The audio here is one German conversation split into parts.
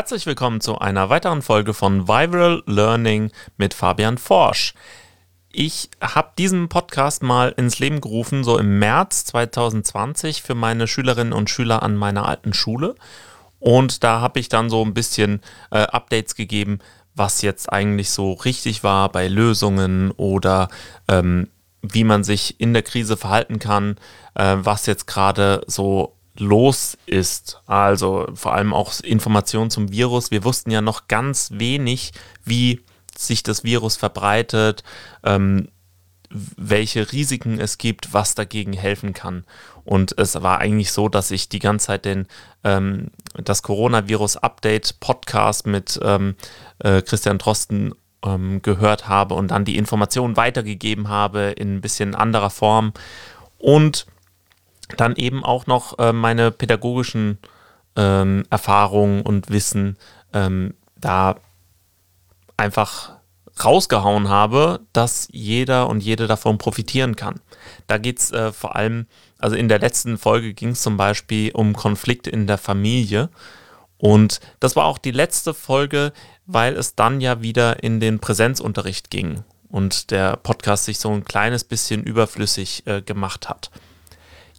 Herzlich willkommen zu einer weiteren Folge von Viral Learning mit Fabian Forsch. Ich habe diesen Podcast mal ins Leben gerufen, so im März 2020 für meine Schülerinnen und Schüler an meiner alten Schule. Und da habe ich dann so ein bisschen äh, Updates gegeben, was jetzt eigentlich so richtig war bei Lösungen oder ähm, wie man sich in der Krise verhalten kann, äh, was jetzt gerade so los ist. Also vor allem auch Informationen zum Virus. Wir wussten ja noch ganz wenig, wie sich das Virus verbreitet, ähm, welche Risiken es gibt, was dagegen helfen kann. Und es war eigentlich so, dass ich die ganze Zeit den, ähm, das Coronavirus-Update-Podcast mit ähm, äh, Christian Drosten ähm, gehört habe und dann die Informationen weitergegeben habe in ein bisschen anderer Form. Und dann eben auch noch äh, meine pädagogischen ähm, Erfahrungen und Wissen ähm, da einfach rausgehauen habe, dass jeder und jede davon profitieren kann. Da geht es äh, vor allem, also in der letzten Folge ging es zum Beispiel um Konflikte in der Familie. Und das war auch die letzte Folge, weil es dann ja wieder in den Präsenzunterricht ging und der Podcast sich so ein kleines bisschen überflüssig äh, gemacht hat.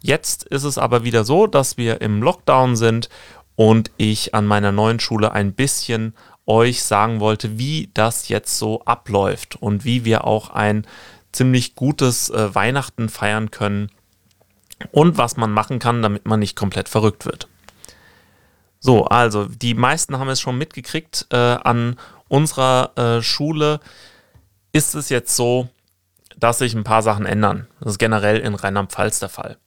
Jetzt ist es aber wieder so, dass wir im Lockdown sind und ich an meiner neuen Schule ein bisschen euch sagen wollte, wie das jetzt so abläuft und wie wir auch ein ziemlich gutes äh, Weihnachten feiern können und was man machen kann, damit man nicht komplett verrückt wird. So, also die meisten haben es schon mitgekriegt. Äh, an unserer äh, Schule ist es jetzt so, dass sich ein paar Sachen ändern. Das ist generell in Rheinland-Pfalz der Fall.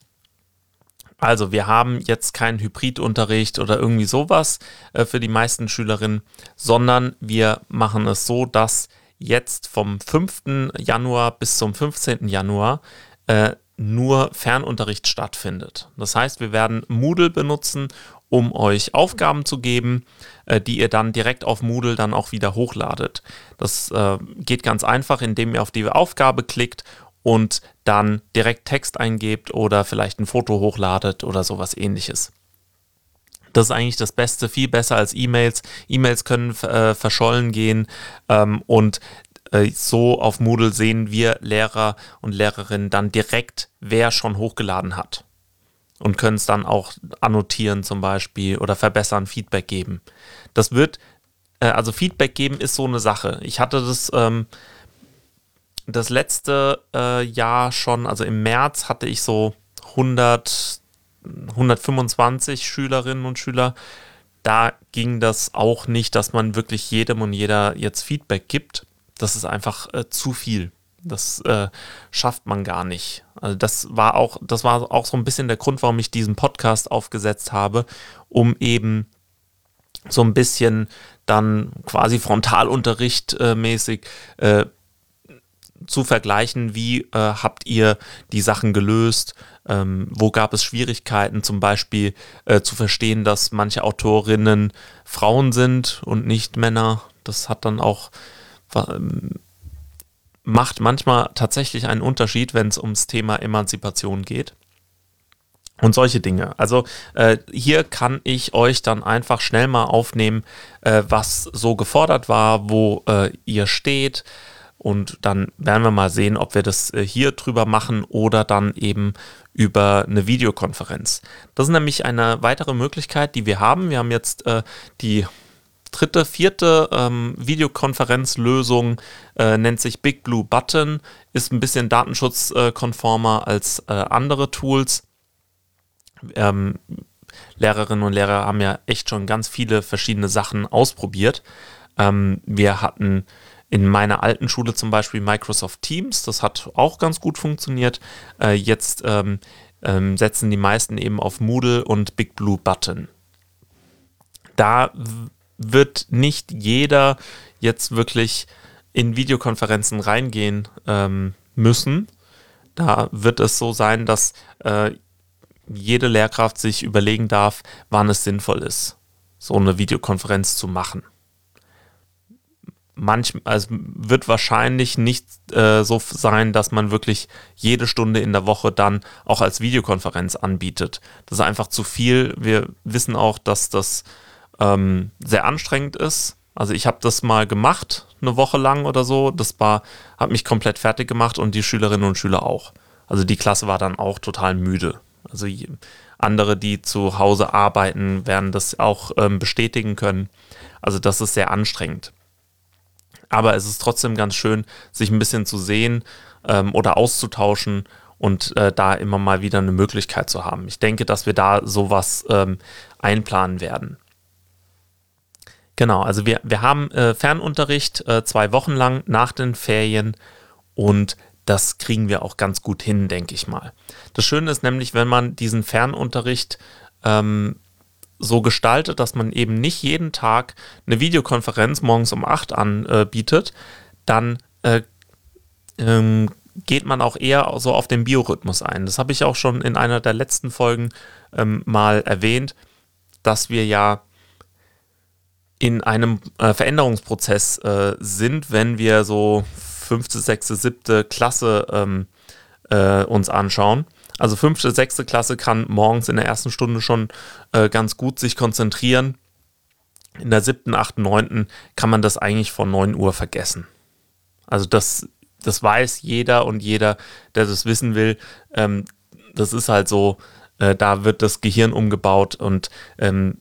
Also wir haben jetzt keinen Hybridunterricht oder irgendwie sowas äh, für die meisten Schülerinnen, sondern wir machen es so, dass jetzt vom 5. Januar bis zum 15. Januar äh, nur Fernunterricht stattfindet. Das heißt, wir werden Moodle benutzen, um euch Aufgaben zu geben, äh, die ihr dann direkt auf Moodle dann auch wieder hochladet. Das äh, geht ganz einfach, indem ihr auf die Aufgabe klickt und dann direkt Text eingebt oder vielleicht ein Foto hochladet oder sowas ähnliches. Das ist eigentlich das Beste, viel besser als E-Mails. E-Mails können äh, verschollen gehen ähm, und äh, so auf Moodle sehen wir Lehrer und Lehrerinnen dann direkt, wer schon hochgeladen hat. Und können es dann auch annotieren zum Beispiel oder verbessern, Feedback geben. Das wird, äh, also Feedback geben ist so eine Sache. Ich hatte das ähm, das letzte äh, Jahr schon, also im März hatte ich so 100, 125 Schülerinnen und Schüler. Da ging das auch nicht, dass man wirklich jedem und jeder jetzt Feedback gibt. Das ist einfach äh, zu viel. Das äh, schafft man gar nicht. Also das war auch, das war auch so ein bisschen der Grund, warum ich diesen Podcast aufgesetzt habe, um eben so ein bisschen dann quasi Frontalunterricht äh, mäßig äh, zu vergleichen, wie äh, habt ihr die Sachen gelöst, ähm, wo gab es Schwierigkeiten, zum Beispiel äh, zu verstehen, dass manche Autorinnen Frauen sind und nicht Männer. Das hat dann auch, ähm, macht manchmal tatsächlich einen Unterschied, wenn es ums Thema Emanzipation geht. Und solche Dinge. Also äh, hier kann ich euch dann einfach schnell mal aufnehmen, äh, was so gefordert war, wo äh, ihr steht, und dann werden wir mal sehen, ob wir das äh, hier drüber machen oder dann eben über eine Videokonferenz. Das ist nämlich eine weitere Möglichkeit, die wir haben. Wir haben jetzt äh, die dritte, vierte ähm, Videokonferenzlösung, äh, nennt sich Big Blue Button, ist ein bisschen datenschutzkonformer als äh, andere Tools. Ähm, Lehrerinnen und Lehrer haben ja echt schon ganz viele verschiedene Sachen ausprobiert. Ähm, wir hatten in meiner alten Schule zum Beispiel Microsoft Teams, das hat auch ganz gut funktioniert. Äh, jetzt ähm, ähm, setzen die meisten eben auf Moodle und Big Blue Button. Da wird nicht jeder jetzt wirklich in Videokonferenzen reingehen ähm, müssen. Da wird es so sein, dass äh, jede Lehrkraft sich überlegen darf, wann es sinnvoll ist, so eine Videokonferenz zu machen manchmal, also wird wahrscheinlich nicht äh, so sein, dass man wirklich jede Stunde in der Woche dann auch als Videokonferenz anbietet. Das ist einfach zu viel. Wir wissen auch, dass das ähm, sehr anstrengend ist. Also ich habe das mal gemacht, eine Woche lang oder so. Das war, hat mich komplett fertig gemacht und die Schülerinnen und Schüler auch. Also die Klasse war dann auch total müde. Also andere, die zu Hause arbeiten, werden das auch ähm, bestätigen können. Also das ist sehr anstrengend. Aber es ist trotzdem ganz schön, sich ein bisschen zu sehen ähm, oder auszutauschen und äh, da immer mal wieder eine Möglichkeit zu haben. Ich denke, dass wir da sowas ähm, einplanen werden. Genau, also wir, wir haben äh, Fernunterricht äh, zwei Wochen lang nach den Ferien und das kriegen wir auch ganz gut hin, denke ich mal. Das Schöne ist nämlich, wenn man diesen Fernunterricht ähm, so gestaltet, dass man eben nicht jeden Tag eine Videokonferenz morgens um 8 anbietet, dann äh, ähm, geht man auch eher so auf den Biorhythmus ein. Das habe ich auch schon in einer der letzten Folgen ähm, mal erwähnt, dass wir ja in einem äh, Veränderungsprozess äh, sind, wenn wir so fünfte, sechste, siebte Klasse ähm, äh, uns anschauen. Also fünfte, sechste Klasse kann morgens in der ersten Stunde schon äh, ganz gut sich konzentrieren. In der siebten, achten, neunten kann man das eigentlich von 9 Uhr vergessen. Also das, das weiß jeder und jeder, der das wissen will. Ähm, das ist halt so, äh, da wird das Gehirn umgebaut und ähm,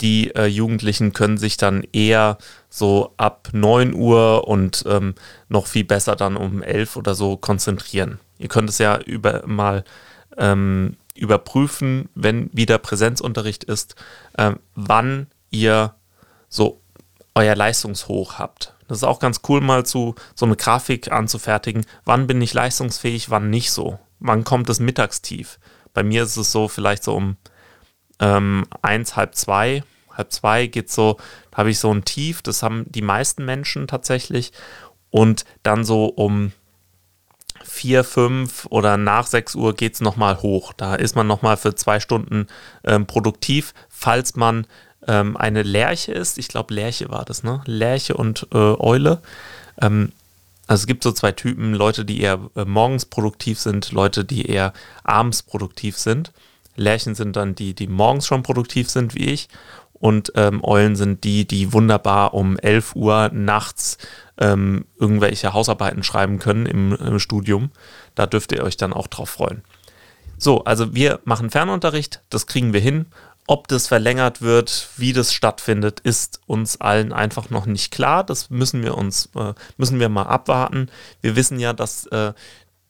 die äh, Jugendlichen können sich dann eher so ab 9 Uhr und ähm, noch viel besser dann um 11 oder so konzentrieren. Ihr könnt es ja über, mal ähm, überprüfen, wenn wieder Präsenzunterricht ist, äh, wann ihr so euer Leistungshoch habt. Das ist auch ganz cool, mal zu so eine Grafik anzufertigen. Wann bin ich leistungsfähig, wann nicht so? Wann kommt das Mittagstief? Bei mir ist es so vielleicht so um ähm, eins, halb zwei. Halb zwei geht so, da habe ich so ein Tief, das haben die meisten Menschen tatsächlich. Und dann so um vier, fünf oder nach sechs Uhr geht es nochmal hoch. Da ist man nochmal für zwei Stunden ähm, produktiv, falls man ähm, eine Lerche ist. Ich glaube, Lerche war das, ne? Lerche und äh, Eule. Ähm, also es gibt so zwei Typen, Leute, die eher äh, morgens produktiv sind, Leute, die eher abends produktiv sind. Lerchen sind dann die, die morgens schon produktiv sind, wie ich. Und ähm, Eulen sind die, die wunderbar um 11 Uhr nachts ähm, irgendwelche Hausarbeiten schreiben können im, im Studium. Da dürft ihr euch dann auch drauf freuen. So, also wir machen Fernunterricht, das kriegen wir hin. Ob das verlängert wird, wie das stattfindet, ist uns allen einfach noch nicht klar. Das müssen wir uns, äh, müssen wir mal abwarten. Wir wissen ja, dass äh,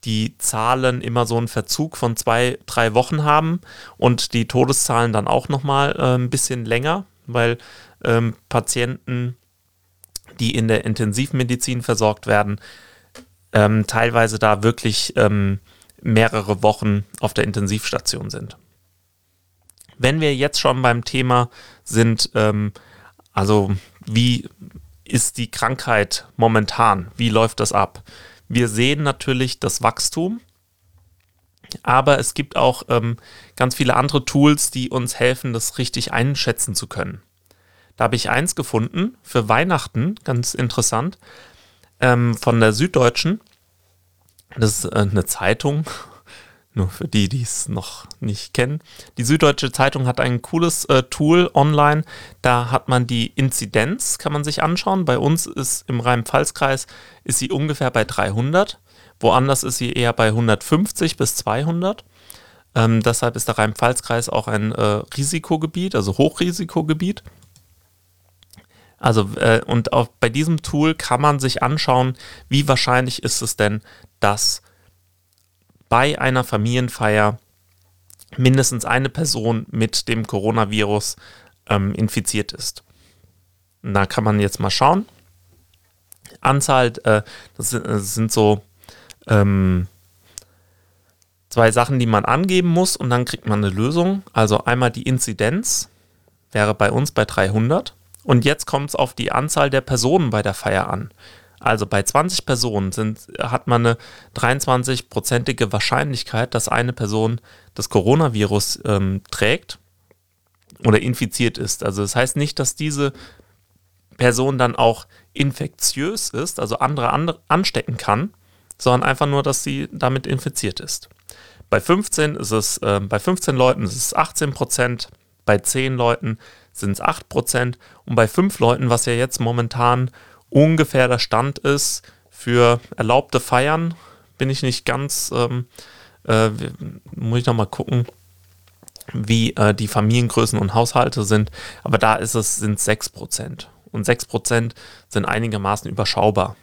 die Zahlen immer so einen Verzug von zwei, drei Wochen haben und die Todeszahlen dann auch nochmal äh, ein bisschen länger, weil ähm, Patienten, die in der Intensivmedizin versorgt werden, ähm, teilweise da wirklich ähm, mehrere Wochen auf der Intensivstation sind. Wenn wir jetzt schon beim Thema sind, ähm, also wie ist die Krankheit momentan? Wie läuft das ab? Wir sehen natürlich das Wachstum, aber es gibt auch ähm, ganz viele andere Tools, die uns helfen, das richtig einschätzen zu können. Da habe ich eins gefunden für Weihnachten, ganz interessant, ähm, von der Süddeutschen. Das ist äh, eine Zeitung, nur für die, die es noch nicht kennen. Die Süddeutsche Zeitung hat ein cooles äh, Tool online. Da hat man die Inzidenz, kann man sich anschauen. Bei uns ist im Rhein-Pfalz-Kreis ist sie ungefähr bei 300. Woanders ist sie eher bei 150 bis 200. Ähm, deshalb ist der Rhein-Pfalz-Kreis auch ein äh, Risikogebiet, also Hochrisikogebiet. Also, äh, und auch bei diesem Tool kann man sich anschauen, wie wahrscheinlich ist es denn, dass bei einer Familienfeier mindestens eine Person mit dem Coronavirus ähm, infiziert ist. Und da kann man jetzt mal schauen. Anzahl, äh, das, sind, das, sind, so ähm, zwei Sachen, die man angeben muss und dann kriegt man eine Lösung. Also einmal die Inzidenz wäre bei uns bei 300 und jetzt kommt es auf die Anzahl der Personen bei der Feier an. Also bei 20 Personen sind, hat man eine 23-prozentige Wahrscheinlichkeit, dass eine Person das Coronavirus ähm, trägt oder infiziert ist. Also das heißt nicht, dass diese Person dann auch infektiös ist, also andere, andere anstecken kann, sondern einfach nur, dass sie damit infiziert ist. Bei 15 ist es, äh, bei 15 Leuten ist es 18 Prozent, bei 10 Leuten sind es 8%. Und bei fünf Leuten, was ja jetzt momentan ungefähr der Stand ist für erlaubte Feiern, bin ich nicht ganz, ähm, äh, muss ich nochmal gucken, wie äh, die Familiengrößen und Haushalte sind. Aber da ist es, sind 6%. Und 6% sind einigermaßen überschaubar.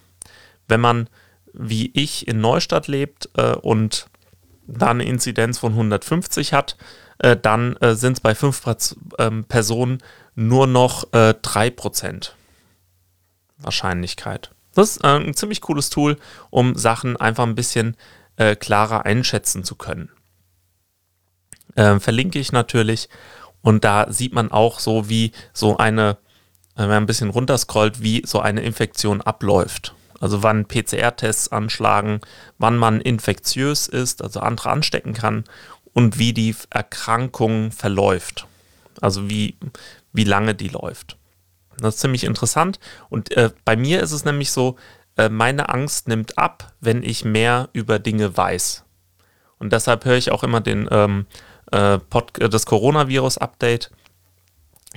Wenn man, wie ich, in Neustadt lebt äh, und da eine Inzidenz von 150 hat, äh, dann äh, sind es bei 5 ähm, Personen nur noch äh, 3% Wahrscheinlichkeit. Das ist äh, ein ziemlich cooles Tool, um Sachen einfach ein bisschen äh, klarer einschätzen zu können. Äh, verlinke ich natürlich und da sieht man auch so, wie so eine, wenn man ein bisschen runterscrollt, wie so eine Infektion abläuft. Also wann PCR-Tests anschlagen, wann man infektiös ist, also andere anstecken kann und wie die Erkrankung verläuft. Also wie, wie lange die läuft. Das ist ziemlich interessant. Und äh, bei mir ist es nämlich so, äh, meine Angst nimmt ab, wenn ich mehr über Dinge weiß. Und deshalb höre ich auch immer den, ähm, äh, das Coronavirus-Update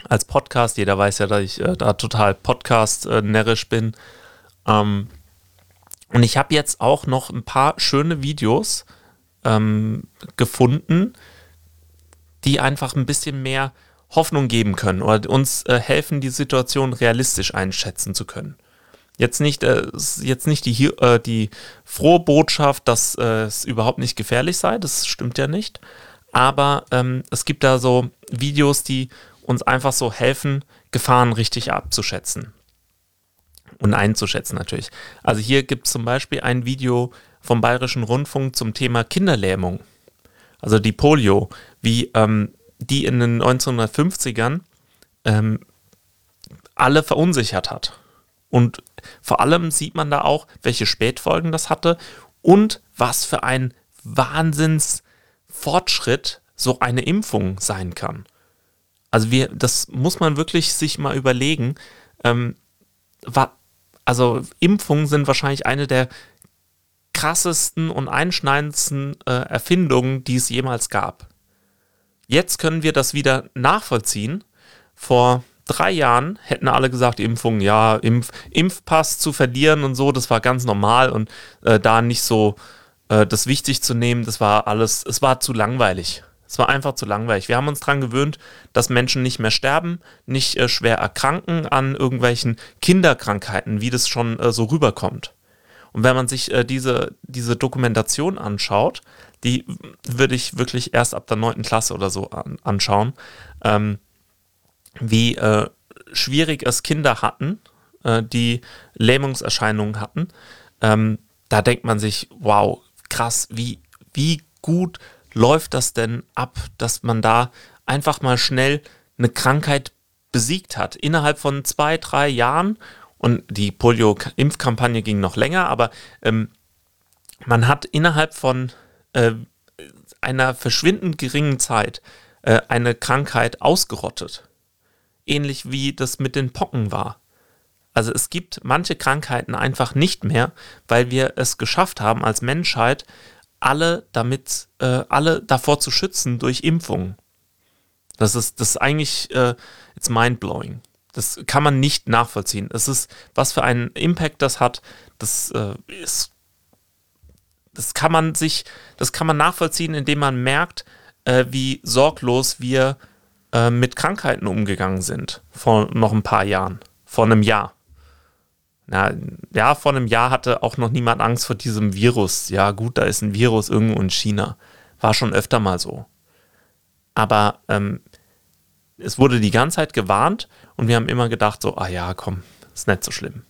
als Podcast. Jeder weiß ja, dass ich äh, da total Podcast-närrisch bin. Ähm, und ich habe jetzt auch noch ein paar schöne Videos ähm, gefunden, die einfach ein bisschen mehr Hoffnung geben können oder uns äh, helfen, die Situation realistisch einschätzen zu können. Jetzt nicht, äh, jetzt nicht die, äh, die frohe Botschaft, dass äh, es überhaupt nicht gefährlich sei, das stimmt ja nicht. Aber ähm, es gibt da so Videos, die uns einfach so helfen, Gefahren richtig abzuschätzen und einzuschätzen natürlich. Also hier gibt es zum Beispiel ein Video vom Bayerischen Rundfunk zum Thema Kinderlähmung. Also die Polio, wie ähm, die in den 1950ern ähm, alle verunsichert hat. Und vor allem sieht man da auch, welche Spätfolgen das hatte und was für ein Wahnsinnsfortschritt so eine Impfung sein kann. Also wir, das muss man wirklich sich mal überlegen. Ähm, also Impfungen sind wahrscheinlich eine der krassesten und einschneidendsten äh, Erfindungen, die es jemals gab. Jetzt können wir das wieder nachvollziehen. Vor drei Jahren hätten alle gesagt, Impfung, ja, Impf, Impfpass zu verlieren und so, das war ganz normal und äh, da nicht so äh, das wichtig zu nehmen, das war alles, es war zu langweilig. Es war einfach zu langweilig. Wir haben uns daran gewöhnt, dass Menschen nicht mehr sterben, nicht äh, schwer erkranken an irgendwelchen Kinderkrankheiten, wie das schon äh, so rüberkommt. Und wenn man sich äh, diese, diese Dokumentation anschaut, die würde ich wirklich erst ab der 9. Klasse oder so an, anschauen, ähm, wie äh, schwierig es Kinder hatten, äh, die Lähmungserscheinungen hatten. Ähm, da denkt man sich, wow, krass, wie, wie gut läuft das denn ab, dass man da einfach mal schnell eine Krankheit besiegt hat? Innerhalb von zwei, drei Jahren und die Polio-Impfkampagne ging noch länger, aber ähm, man hat innerhalb von äh, einer verschwindend geringen Zeit äh, eine Krankheit ausgerottet. Ähnlich wie das mit den Pocken war. Also es gibt manche Krankheiten einfach nicht mehr, weil wir es geschafft haben, als Menschheit alle damit, äh, alle davor zu schützen durch Impfungen. Das ist, das ist eigentlich, äh, it's mind-blowing. Das kann man nicht nachvollziehen. Es ist, was für einen Impact das hat, das äh, ist, das kann man sich, das kann man nachvollziehen, indem man merkt, äh, wie sorglos wir äh, mit Krankheiten umgegangen sind vor noch ein paar Jahren, vor einem Jahr na, ja, vor einem Jahr hatte auch noch niemand Angst vor diesem Virus. Ja, gut, da ist ein Virus irgendwo in China. War schon öfter mal so. Aber ähm, es wurde die ganze Zeit gewarnt und wir haben immer gedacht, so, ah ja, komm, ist nicht so schlimm.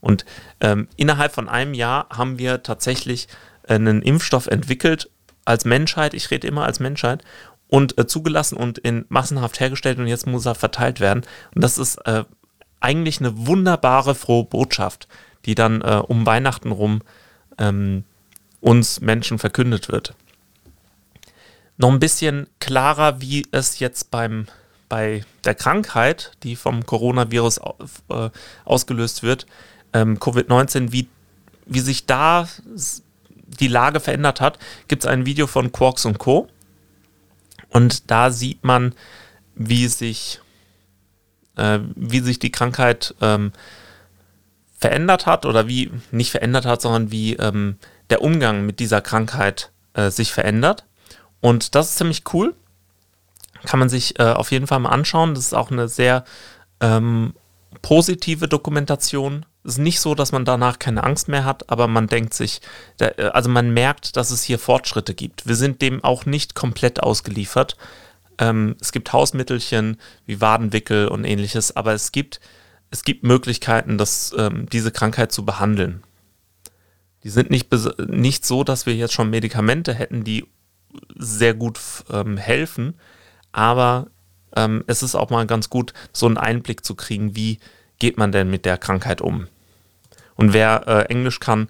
Und ähm, innerhalb von einem Jahr haben wir tatsächlich einen Impfstoff entwickelt als Menschheit, ich rede immer als Menschheit, und äh, zugelassen und in massenhaft hergestellt und jetzt muss er verteilt werden. Und das ist äh, eigentlich eine wunderbare, frohe Botschaft, die dann äh, um Weihnachten rum ähm, uns Menschen verkündet wird. Noch ein bisschen klarer, wie es jetzt beim, bei der Krankheit, die vom Coronavirus äh, ausgelöst wird, ähm, Covid-19, wie, wie sich da die Lage verändert hat, gibt es ein Video von Quarks und Co. Und da sieht man, wie sich äh, wie sich die Krankheit ähm, verändert hat oder wie nicht verändert hat, sondern wie ähm, der Umgang mit dieser Krankheit äh, sich verändert. Und das ist ziemlich cool. Kann man sich äh, auf jeden Fall mal anschauen. Das ist auch eine sehr ähm, positive Dokumentation. Es ist nicht so, dass man danach keine Angst mehr hat, aber man denkt sich, äh, also man merkt, dass es hier Fortschritte gibt. Wir sind dem auch nicht komplett ausgeliefert. Ähm, es gibt Hausmittelchen wie Wadenwickel und ähnliches, aber es gibt, es gibt Möglichkeiten, das, ähm, diese Krankheit zu behandeln. Die sind nicht, nicht so, dass wir jetzt schon Medikamente hätten, die sehr gut ähm, helfen, aber ähm, es ist auch mal ganz gut, so einen Einblick zu kriegen, wie geht man denn mit der Krankheit um. Und wer äh, Englisch kann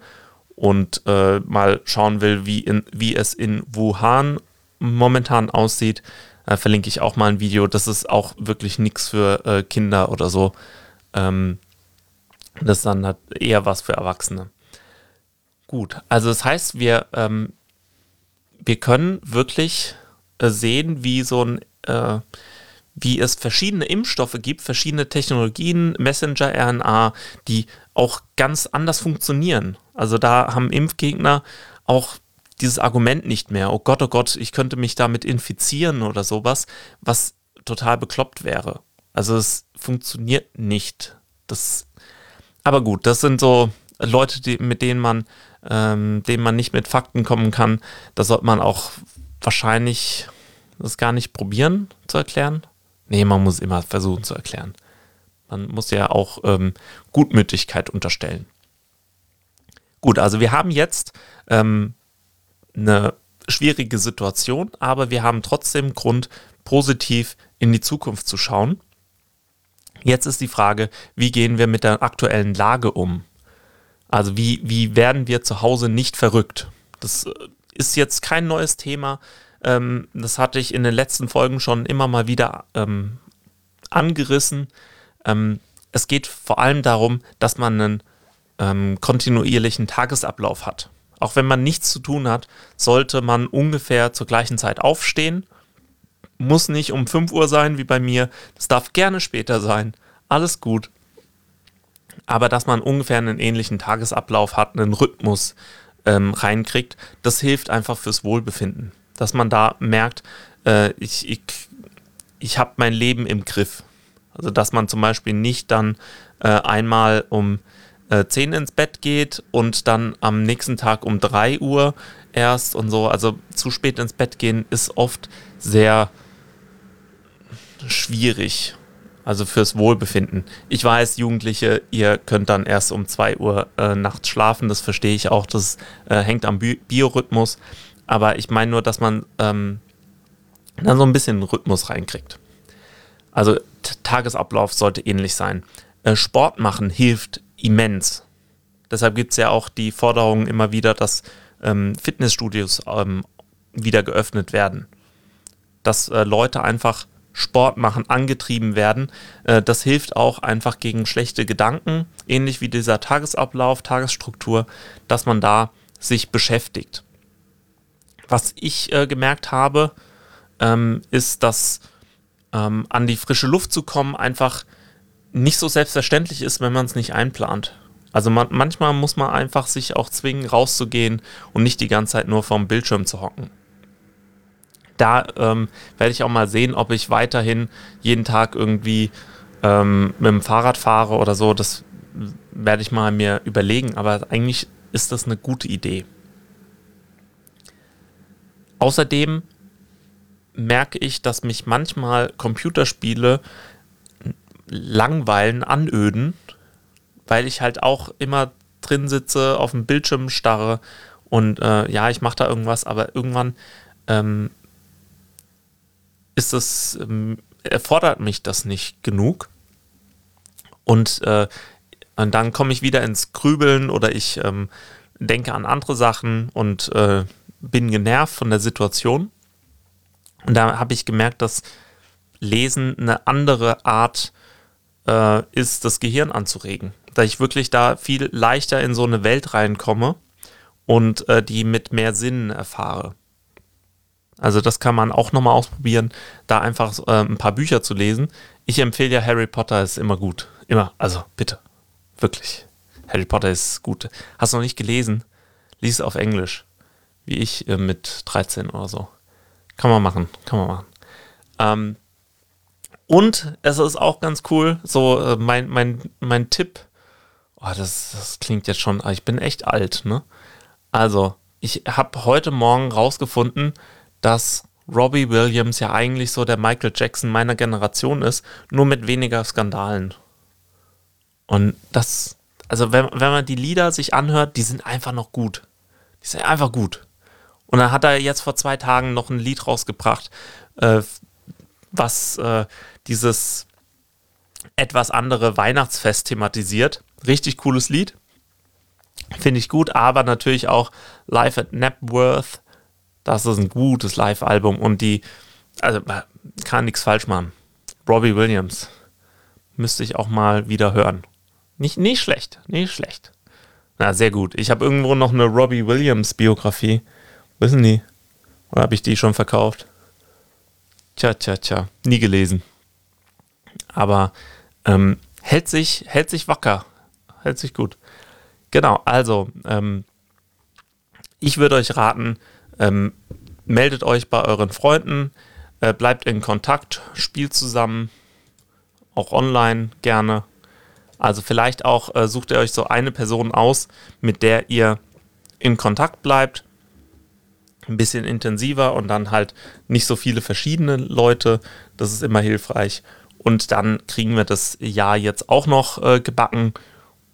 und äh, mal schauen will, wie, in, wie es in Wuhan momentan aussieht, äh, verlinke ich auch mal ein Video. Das ist auch wirklich nichts für äh, Kinder oder so. Ähm, das ist dann eher was für Erwachsene. Gut, also das heißt, wir, ähm, wir können wirklich sehen, wie so ein, äh, wie es verschiedene Impfstoffe gibt, verschiedene Technologien, Messenger-RNA, die auch ganz anders funktionieren. Also da haben Impfgegner auch dieses Argument nicht mehr, oh Gott, oh Gott, ich könnte mich damit infizieren oder sowas, was total bekloppt wäre. Also es funktioniert nicht. Das, aber gut, das sind so Leute, die, mit denen man, ähm, denen man nicht mit Fakten kommen kann. Da sollte man auch wahrscheinlich das gar nicht probieren zu erklären. Nee, man muss immer versuchen zu erklären. Man muss ja auch ähm, Gutmütigkeit unterstellen. Gut, also wir haben jetzt ähm, eine schwierige Situation, aber wir haben trotzdem Grund, positiv in die Zukunft zu schauen. Jetzt ist die Frage, wie gehen wir mit der aktuellen Lage um? Also wie, wie werden wir zu Hause nicht verrückt? Das äh, ist jetzt kein neues Thema. Ähm, das hatte ich in den letzten Folgen schon immer mal wieder ähm, angerissen. Ähm, es geht vor allem darum, dass man einen ähm, kontinuierlichen Tagesablauf hat. Auch wenn man nichts zu tun hat, sollte man ungefähr zur gleichen Zeit aufstehen. Muss nicht um 5 Uhr sein wie bei mir. Das darf gerne später sein. Alles gut. Aber dass man ungefähr einen ähnlichen Tagesablauf hat, einen Rhythmus ähm, reinkriegt, das hilft einfach fürs Wohlbefinden. Dass man da merkt, äh, ich, ich, ich habe mein Leben im Griff. Also dass man zum Beispiel nicht dann äh, einmal um äh, 10 ins Bett geht und dann am nächsten Tag um 3 Uhr erst und so. Also zu spät ins Bett gehen ist oft sehr schwierig. Also fürs Wohlbefinden. Ich weiß, Jugendliche, ihr könnt dann erst um 2 Uhr äh, nachts schlafen. Das verstehe ich auch. Das äh, hängt am Bi Biorhythmus. Aber ich meine nur, dass man ähm, dann so ein bisschen Rhythmus reinkriegt. Also Tagesablauf sollte ähnlich sein. Äh, Sport machen hilft immens. Deshalb gibt es ja auch die Forderung immer wieder, dass ähm, Fitnessstudios ähm, wieder geöffnet werden. Dass äh, Leute einfach Sport machen, angetrieben werden. Äh, das hilft auch einfach gegen schlechte Gedanken, ähnlich wie dieser Tagesablauf, Tagesstruktur, dass man da sich beschäftigt. Was ich äh, gemerkt habe, ähm, ist, dass ähm, an die frische Luft zu kommen einfach nicht so selbstverständlich ist, wenn man es nicht einplant. Also man, manchmal muss man einfach sich auch zwingen, rauszugehen und nicht die ganze Zeit nur vorm Bildschirm zu hocken. Da ähm, werde ich auch mal sehen, ob ich weiterhin jeden Tag irgendwie ähm, mit dem Fahrrad fahre oder so. Das werde ich mal mir überlegen. Aber eigentlich ist das eine gute Idee. Außerdem merke ich, dass mich manchmal Computerspiele langweilen, anöden, weil ich halt auch immer drin sitze, auf dem Bildschirm starre und äh, ja, ich mache da irgendwas, aber irgendwann ähm, ist das, ähm, erfordert mich das nicht genug. Und, äh, und dann komme ich wieder ins Grübeln oder ich ähm, denke an andere Sachen und äh, bin genervt von der Situation. Und da habe ich gemerkt, dass Lesen eine andere Art äh, ist, das Gehirn anzuregen. Da ich wirklich da viel leichter in so eine Welt reinkomme und äh, die mit mehr Sinnen erfahre. Also das kann man auch nochmal ausprobieren, da einfach äh, ein paar Bücher zu lesen. Ich empfehle ja Harry Potter ist immer gut. Immer. Also bitte. Wirklich. Harry Potter ist gut. Hast du noch nicht gelesen? Lies es auf Englisch. Wie ich äh, mit 13 oder so. Kann man machen. Kann man machen. Ähm, und es ist auch ganz cool, so äh, mein, mein, mein Tipp, oh, das, das klingt jetzt schon, ich bin echt alt, ne? Also, ich habe heute Morgen rausgefunden, dass Robbie Williams ja eigentlich so der Michael Jackson meiner Generation ist, nur mit weniger Skandalen. Und das, also wenn, wenn man die Lieder sich anhört, die sind einfach noch gut. Die sind einfach gut. Und dann hat er jetzt vor zwei Tagen noch ein Lied rausgebracht, äh, was äh, dieses etwas andere Weihnachtsfest thematisiert. Richtig cooles Lied. Finde ich gut, aber natürlich auch Live at Napworth. Das ist ein gutes Live-Album und die, also kann nichts falsch machen. Robbie Williams müsste ich auch mal wieder hören. Nicht, nicht schlecht, nicht schlecht. Na, sehr gut. Ich habe irgendwo noch eine Robbie Williams Biografie. Wissen die? Oder habe ich die schon verkauft? Tja, tja, tja. Nie gelesen. Aber ähm, hält, sich, hält sich wacker. Hält sich gut. Genau, also ähm, ich würde euch raten, ähm, meldet euch bei euren Freunden, äh, bleibt in Kontakt, spielt zusammen, auch online gerne. Also vielleicht auch äh, sucht ihr euch so eine Person aus, mit der ihr in Kontakt bleibt. Ein bisschen intensiver und dann halt nicht so viele verschiedene Leute. Das ist immer hilfreich. Und dann kriegen wir das Jahr jetzt auch noch äh, gebacken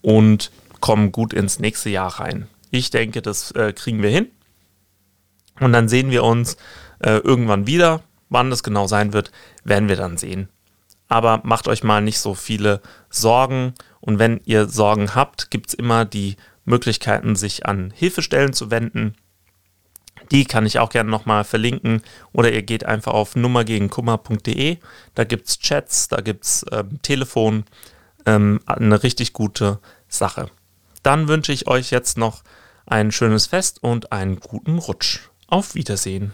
und kommen gut ins nächste Jahr rein. Ich denke, das äh, kriegen wir hin. Und dann sehen wir uns äh, irgendwann wieder. Wann das genau sein wird, werden wir dann sehen. Aber macht euch mal nicht so viele Sorgen. Und wenn ihr Sorgen habt, gibt es immer die Möglichkeiten, sich an Hilfestellen zu wenden. Die kann ich auch gerne nochmal verlinken. Oder ihr geht einfach auf nummergegenkummer.de. Da gibt es Chats, da gibt es ähm, Telefon. Ähm, eine richtig gute Sache. Dann wünsche ich euch jetzt noch ein schönes Fest und einen guten Rutsch. Auf Wiedersehen.